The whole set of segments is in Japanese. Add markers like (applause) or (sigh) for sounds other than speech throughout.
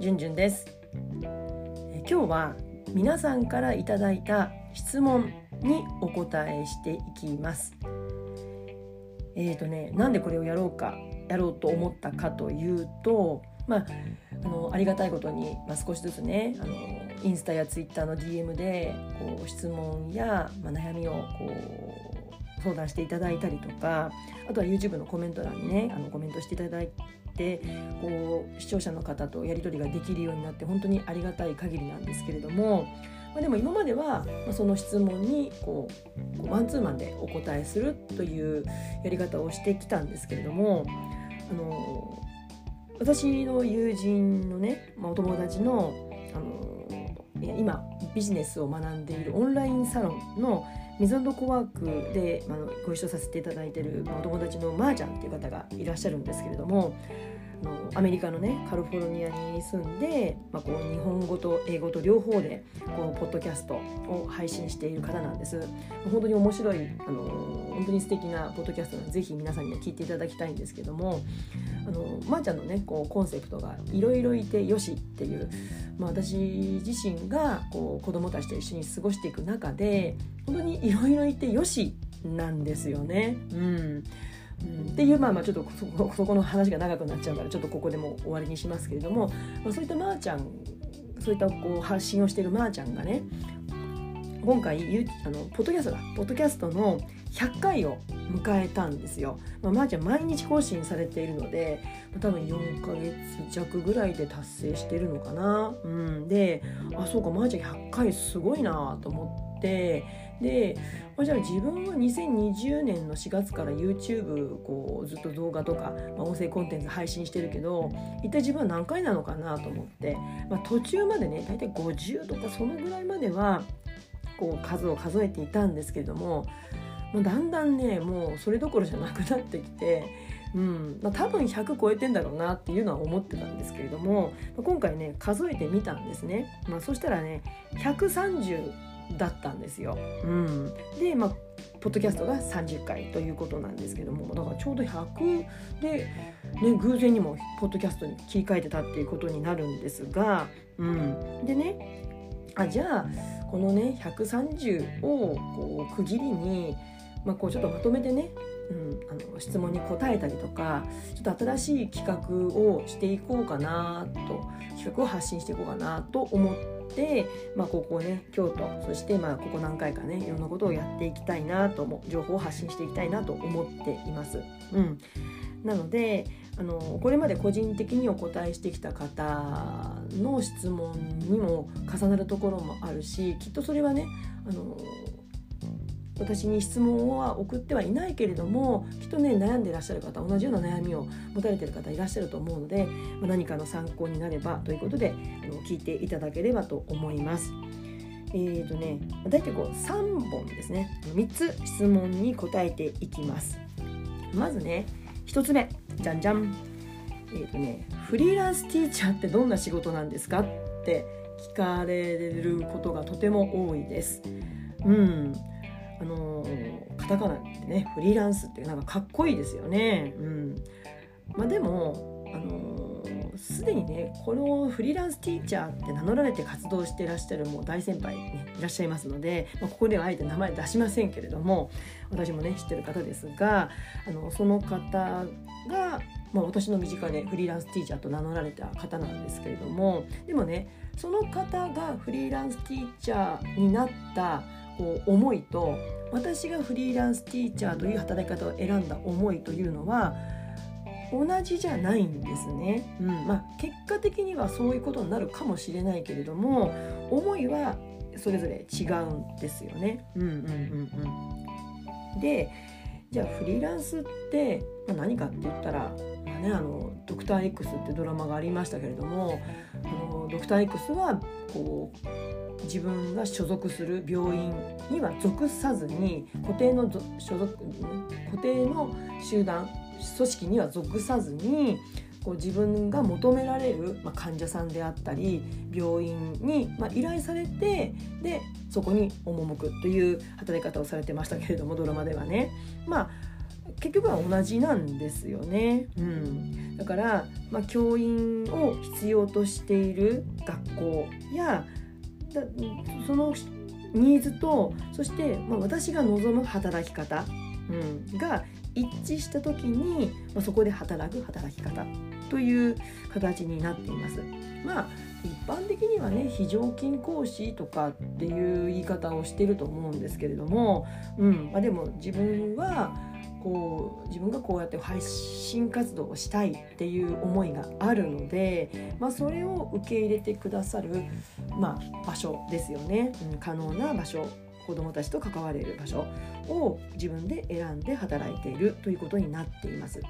じゅんじゅんです。今日は皆さんからいただいた質問にお答えしていきます。えーとねなんでこれをやろうかやろうと思ったかというとまああのありがたいことに、まあ、少しずつねあのインスタやツイッターの DM でこう質問や、まあ、悩みをこう相談していただいたりとかあとは YouTube のコメント欄にねあのコメントしていただいてこう視聴者の方とやり取りができるようになって本当にありがたい限りなんですけれども、まあ、でも今までは、その質問にこうマンツーマンでお答えするというやり方をしてきたんですけれどもあの私の友人のね、まあ、お友達のあの今ビジネスを学んでいるオンラインサロンのミゾンドコワークで、まあ、ご一緒させていただいている、まあ、お友達のまーちゃんっていう方がいらっしゃるんですけれどものアメリカのねカリフォルニアに住んで、まあ、こう日本語と英語と両方でこうポッドキャストを配信している方なんです本当に面白いあの本当に素敵なポッドキャストなのでぜひ皆さんに、聞いていただきたいんですけどもあのまー、ちゃんのねこうコンセプトが「いろいろいてよし」っていう、まあ、私自身がこう子供たちと一緒に過ごしていく中で本当にいろいろいてよしなんですよね。うんっていうまあまあちょっと (laughs) そこの話が長くなっちゃうからちょっとここでも終わりにしますけれども、まあ、そういったまーちゃんそういったこう発信をしているまーちゃんがね今回あのポッドキャストだポッドキャストの100回を迎えたんですよ。まあ、まー、ちゃん毎日更新されているので多分4ヶ月弱ぐらいで達成してるのかな。うん、であそうかまー、ちゃん100回すごいなと思ってでじゃあ自分は2020年の4月から YouTube こうずっと動画とか、まあ、音声コンテンツ配信してるけど一体自分は何回なのかなと思って、まあ、途中までね大体50とかそのぐらいまではこう数を数えていたんですけれどももうだんだんねもうそれどころじゃなくなってきて、うんまあ、多分100超えてんだろうなっていうのは思ってたんですけれども、今回ね数えてみたんですね、まあ、そしたらね130だったんですよ。うん、で、まあ、ポッドキャストが30回ということなんですけどもだからちょうど100で、ね、偶然にもポッドキャストに切り替えてたっていうことになるんですが、うん、でねあじゃあこのね130をこう区切りに、まあ、こうちょっとまとめてねうん、あの質問に答えたりとかちょっと新しい企画をしていこうかなと企画を発信していこうかなと思って、まあ、ここね京都そしてまあここ何回かねいろんなことをやっていきたいなと思情報を発信していきたいなと思っています。うん、なのであのこれまで個人的にお答えしてきた方の質問にも重なるところもあるしきっとそれはねあの私に質問は送ってはいないけれどもきっとね悩んでいらっしゃる方同じような悩みを持たれている方いらっしゃると思うので、ま、何かの参考になればということであの聞いていただければと思います。えーとね、大体こう3本ですね。3つ質問に答えていきます。まずね1つ目じゃんじゃん。えーとねフリーランスティーチャーってどんな仕事なんですかって聞かれることがとても多いです。うん。あのカタカナってねフリーランスってなんかかっこいいですよね。うんまあ、でもあのすでにねこのフリーランスティーチャーって名乗られて活動していらっしゃるもう大先輩、ね、いらっしゃいますので、まあ、ここではあえて名前出しませんけれども私もね知ってる方ですがあのその方が、まあ、私の身近でフリーランスティーチャーと名乗られた方なんですけれどもでもねその方がフリーランスティーチャーになったこう思いと私がフリーランスティーチャーという働き方を選んだ思いというのは同じじゃないんですね、うん。まあ、結果的にはそういうことになるかもしれないけれども思いはそれぞれ違うんですよね。うんうんうんうん、でじゃあフリーランスって、まあ、何かって言ったら、まあね、あのドクター X ってドラマがありましたけれどもあのドクター X はこう自分が所属する病院には属さずに固定の所属固定の集団組織には属さずにこう自分が求められる、まあ、患者さんであったり病院に、まあ、依頼されてでそこに赴くという働き方をされてましたけれどもドラマではね。まあ結局は同じなんですよね。うん、だから、まあ、教員を必要としている学校やそのニーズとそして、まあ、私が望む働き方、うん、が一致した時に、まあ、そこで働く働き方という形になっています。まあ一般的にはね非常勤講師とかっていう言い方をしてると思うんですけれども、うんまあ、でも自分はこう自分がこうやって配信活動をしたいっていう思いがあるので、まあ、それを受け入れてくださる、まあ、場所ですよね、うん、可能な場所子どもたちと関われる場所を自分で選んで働いているということになっています。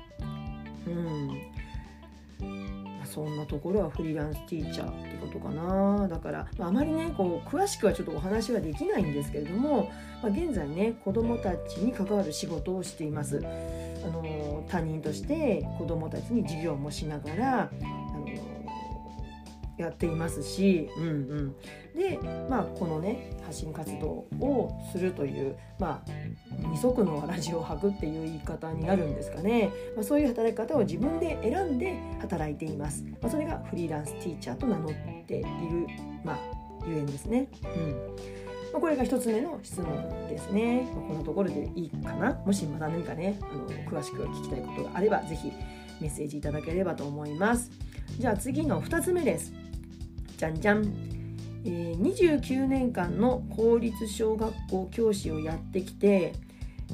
うんそんなところはフリーランスティーチャーってことかな。だから、まあ、あまりねこう詳しくはちょっとお話はできないんですけれども、まあ、現在ね子どもたちに関わる仕事をしています。あの他人として子どもたちに授業もしながらやっていますし、うんうん、で、まあ、このね発信活動をするという、まあ、二足のわらじを履くっていう言い方になるんですかね、まあ、そういう働き方を自分で選んで働いています、まあ、それがフリーランスティーチャーと名乗っている、まあ、ゆえんですね。うんまあ、これが1つ目の質問ですね。まあ、こんなところでいいかな？もしまた何かねあの詳しく聞きたいことがあれば是非メッセージいただければと思います。じゃあ次の2つ目です。じゃんじゃん、えー、29年間の公立小学校教師をやってきて、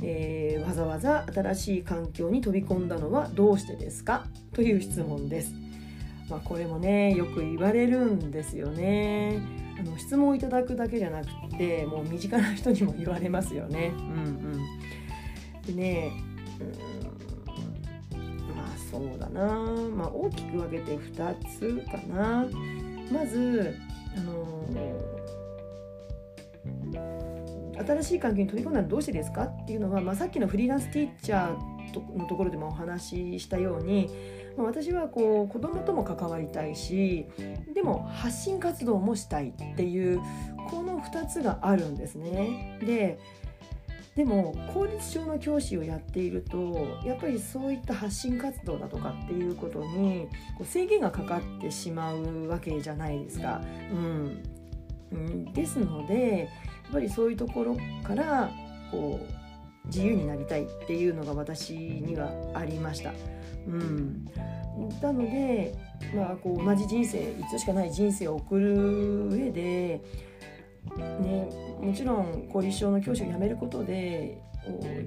えー、わざわざ新しい環境に飛び込んだのはどうしてですか？という質問です。まあ、これもねよく言われるんですよね。あの質問をいただくだけじゃなくてもう身近な人にも言われますよね。うんうん、でねうんまあそうだな、まあ、大きく分けて2つかな。まずあの新しい環境に飛び込んだらどうしてですかっていうのは、まあ、さっきのフリーランスティーチャーのところでもお話ししたように、まあ、私はこう子供とも関わりたいしでも発信活動もしたいっていうこの2つがあるんですね。ででも公立小の教師をやっているとやっぱりそういった発信活動だとかっていうことにこう制限がかかってしまうわけじゃないですか。うん、ですのでっぱりそういうところからこう自由になりたいっていうのが私にはありました。うん、なので、まあ、こう同じ人生いつしかない人生を送る上でね、もちろん公立小の教師を辞めることで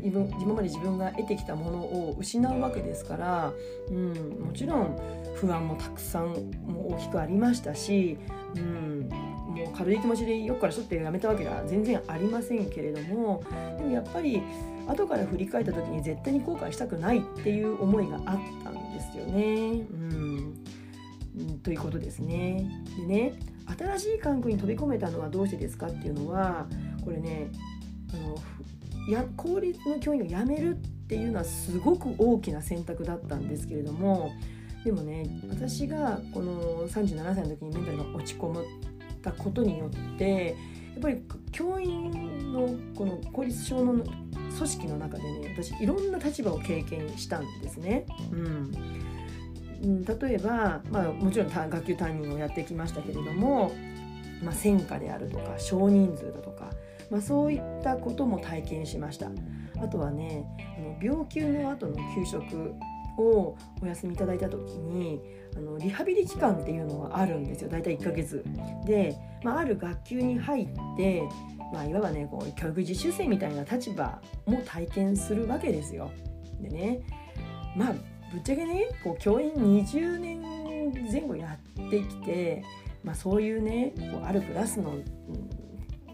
今まで自分が得てきたものを失うわけですから、うん、もちろん不安もたくさんも大きくありましたし、うん、もう軽い気持ちでよっからしょって辞めたわけでは全然ありませんけれどもでもやっぱり後から振り返った時に絶対に後悔したくないっていう思いがあったんですよね。うん、ということですね。でね新しい環境に飛び込めたのはどうしてですかっていうのはこれねや公立の教員を辞めるっていうのはすごく大きな選択だったんですけれどもでもね私がこの37歳の時にメンタルが落ち込むたことによってやっぱり教員のこの公立小の組織の中でね私いろんな立場を経験したんですね。うん、例えば、まあ、もちろん学級担任をやってきましたけれども、まあ、戦果であるとか少人数だとか、まあ、そういったことも体験しました。あとはねあの病休の後の給食をお休みいただいた時にあのリハビリ期間っていうのがあるんですよ。大体1ヶ月。で、まあ、ある学級に入ってまあ、いわばねこう教育実習生みたいな立場も体験するわけですよ。でねまあぶっちゃけねこう教員20年前後やってきて、まあ、そういうねこうあるクラスの、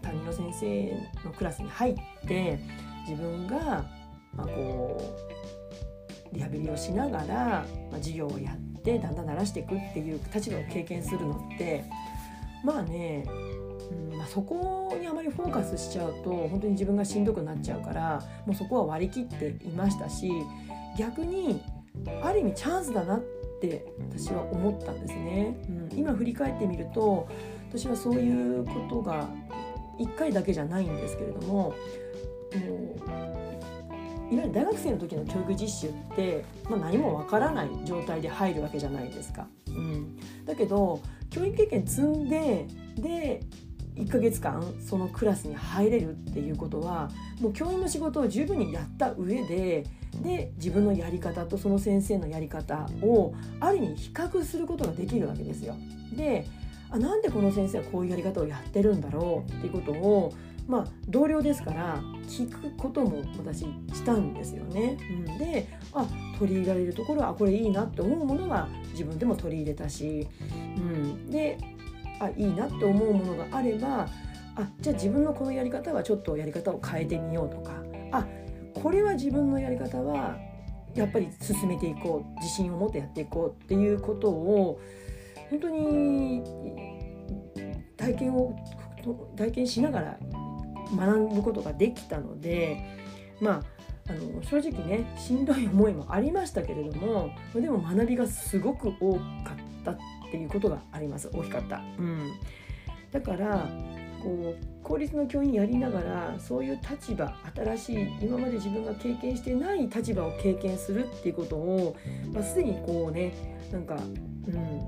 担任の先生のクラスに入って自分がまあ、こうリハビリをしながら、まあ、授業をやってだんだん慣らしていくっていう立場を経験するのってまあね、うんまあ、そこにあまりフォーカスしちゃうと本当に自分がしんどくなっちゃうからもうそこは割り切っていましたし逆にある意味チャンスだなって私は思ったんですね。うん、今振り返ってみると私はそういうことが1回だけじゃないんですけれどももういわゆる大学生の時の教育実習って、まあ、何もわからない状態で入るわけじゃないですか。うん、だけど教育経験積んでで1ヶ月間そのクラスに入れるっていうことはもう教員の仕事を十分にやった上でで自分のやり方とその先生のやり方をある意味比較することができるわけですよ。であなんでこの先生はこういうやり方をやってるんだろう？っていうことをまあ同僚ですから聞くことも私したんですよね。うん、であ取り入れられるところはこれいいなって思うものは自分でも取り入れたし、うん、であいいなって思うものがあればあじゃあ自分のこのやり方はちょっとやり方を変えてみようとかあこれは自分のやり方はやっぱり進めていこう自信を持ってやっていこうっていうことを本当に体験を体験しながら学ぶことができたのでまああの正直ねしんどい思いもありましたけれどもでも学びがすごく多かったっていうことがあります大きかった。うん、だからこう公立の教員やりながらそういう立場新しい今まで自分が経験してない立場を経験するっていうことを、まあ、すでにこうねなんか、うん、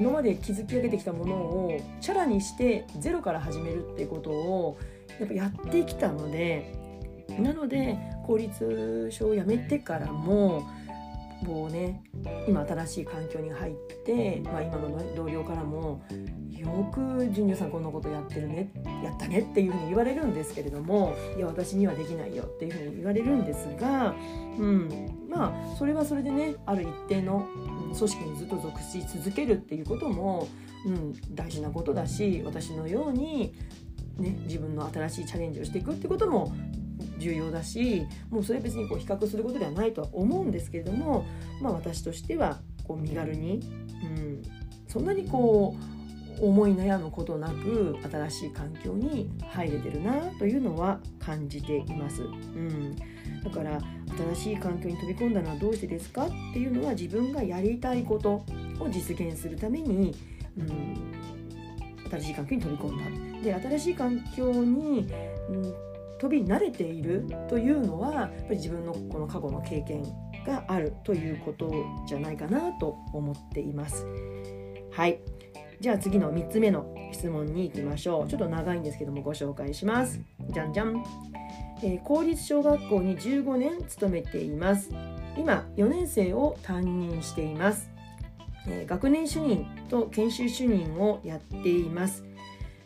今まで築き上げてきたものをチャラにしてゼロから始めるっていうことをやっぱやってきたのでなので公立書を辞めてからももうね今新しい環境に入って、まあ、今の同僚からもよく「ジュニアさんこんなことやってるねやったね」っていうふうに言われるんですけれども「いや私にはできないよ」っていうふうに言われるんですが、うん、まあそれはそれでねある一定の組織にずっと属し続けるっていうことも、うん、大事なことだし私のように、ね、自分の新しいチャレンジをしていくってことも重要だしもうそれ別にこう比較することではないとは思うんですけれども、まあ、私としてはこう身軽に、うん、そんなにこう思い悩むことなく新しい環境に入れてるなというのは感じています。うん、だから新しい環境に飛び込んだのはどうしてですかっていうのは自分がやりたいことを実現するために、うん、新しい環境に飛び込んだ。で新しい環境に、うん飛び慣れているというのはやっぱり自分のこの過去の経験があるということじゃないかなと思っています。はい。じゃあ次の3つ目の質問に行きましょう。ちょっと長いんですけどもご紹介します。じゃんじゃん、えー、公立小学校に15年勤めています。今4年生を担任しています、えー、学年主任と研修主任をやっています。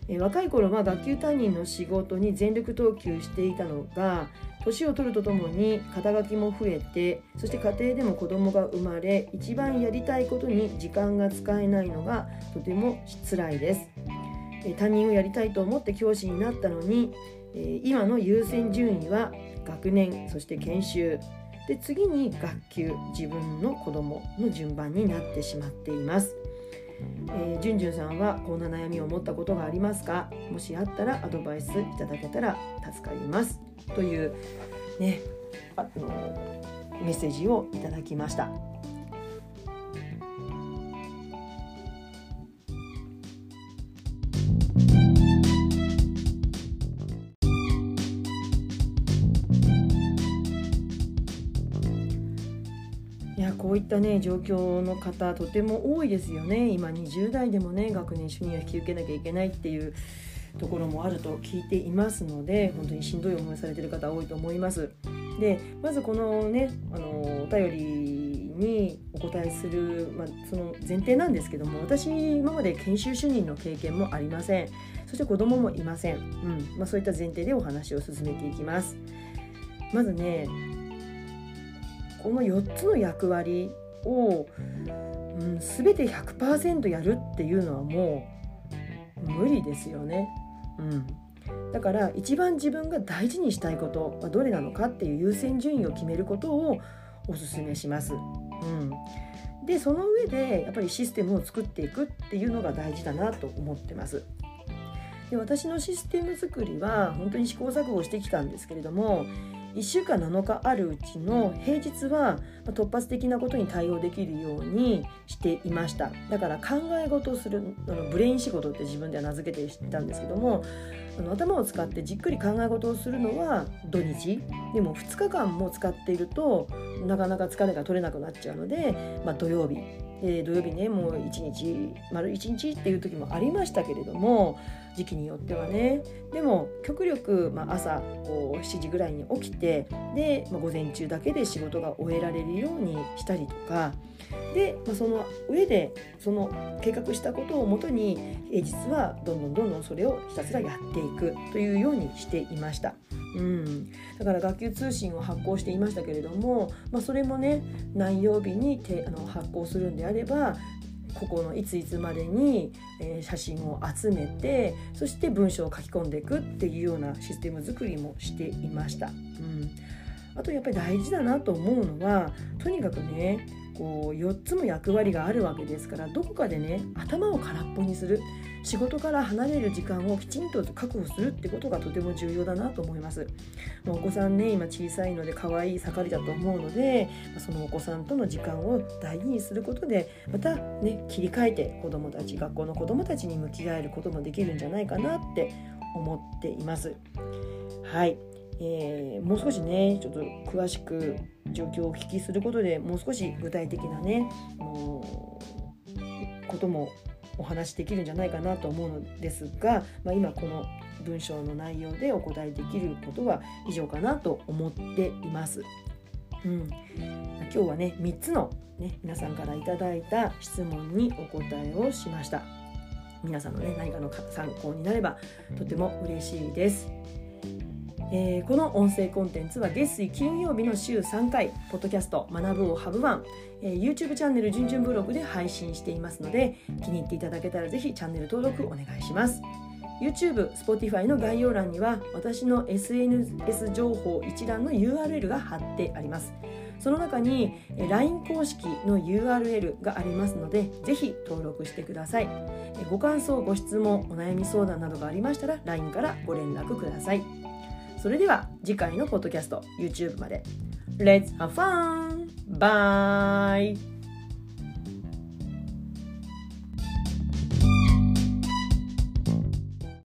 え若い頃は学級担任の仕事に全力投球していたのが年を取るとともに肩書きも増えてそして家庭でも子供が生まれ一番やりたいことに時間が使えないのがとても辛いです、え担任をやりたいと思って教師になったのに、え今の優先順位は学年そして研修。で次に学級自分の子供の順番になってしまっています。えー、じゅんじゅんさんはこんな悩みを持ったことがありますか？もしあったらアドバイスいただけたら助かります。というねあのメッセージをいただきました。ったね状況の方とても多いですよね。今20代でもね学年主任を引き受けなきゃいけないっていうところもあると聞いていますので本当にしんどい思いされてる方多いと思います。でまずこのねあのお便りにお答えする、まあ、その前提なんですけども私今まで研修主任の経験もありません。そして子供もいません、うん。まあ、そういった前提でお話を進めていきます。まずねこの4つの役割を、うん、全て100%やるっていうのはもう無理ですよね。うん、だから一番自分が大事にしたいことはどれなのかっていう優先順位を決めることをおすすめします。うんでその上でやっぱりシステムを作っていくっていうのが大事だなと思ってます。で私のシステム作りは本当に試行錯誤してきたんですけれども1週間7日あるうちの平日は突発的なことに対応できるようにしていました。だから考え事をするあのブレイン仕事って自分では名付けてたんですけどもあの頭を使ってじっくり考え事をするのは土日。でも2日間も使っているとなかなか疲れが取れなくなっちゃうので、まあ、土曜日。えー、土曜日ねもう1日丸1日っていう時もありましたけれども時期によってはね。でも極力、まあ、朝こう7時ぐらいに起きてで、まあ、午前中だけで仕事が終えられるようにしたりとか。で、まあ、その上でその計画したことをもとに平日はどんどんどんどんそれをひたすらやっていくというようにしていました。うん、だから学級通信を発行していましたけれども、まあ、それもね何曜日にてあの発行するんであればここのいついつまでに、え、写真を集めてそして文章を書き込んでいくっていうようなシステム作りもしていました。うん。あとやっぱり大事だなと思うのはとにかくねこう4つも役割があるわけですからどこかでね頭を空っぽにする。仕事から離れる時間をきちんと確保するってことがとても重要だなと思います。まお子さんね今小さいので可愛い盛りだと思うのでそのお子さんとの時間を大事にすることでまたね切り替えて子どもたち学校の子どもたちに向き合えることもできるんじゃないかなって思っています。はいえー、もう少しねちょっと詳しく状況をお聞きすることでもう少し具体的なねこともお話できるんじゃないかなと思うのですが、まあ、今この文章の内容でお答えできることは以上かなと思っています。うん、今日はね3つの、ね、皆さんから頂いた質問にお答えをしました。皆さんのね何かの参考になればとても嬉しいです。えー、この音声コンテンツは月水金曜日の週3回ポッドキャスト学ぶをハブワン、えー、YouTube チャンネルじゅんじゅんブログで配信していますので気に入っていただけたらぜひチャンネル登録お願いします。YouTube、Spotify の概要欄には私の SNS 情報一覧の URL が貼ってあります。その中に LINE 公式の URL がありますのでぜひ登録してください。ご感想ご質問お悩み相談などがありましたら LINE からご連絡ください。それでは次回のポッドキャスト YouTube まで Let's have fun! Bye!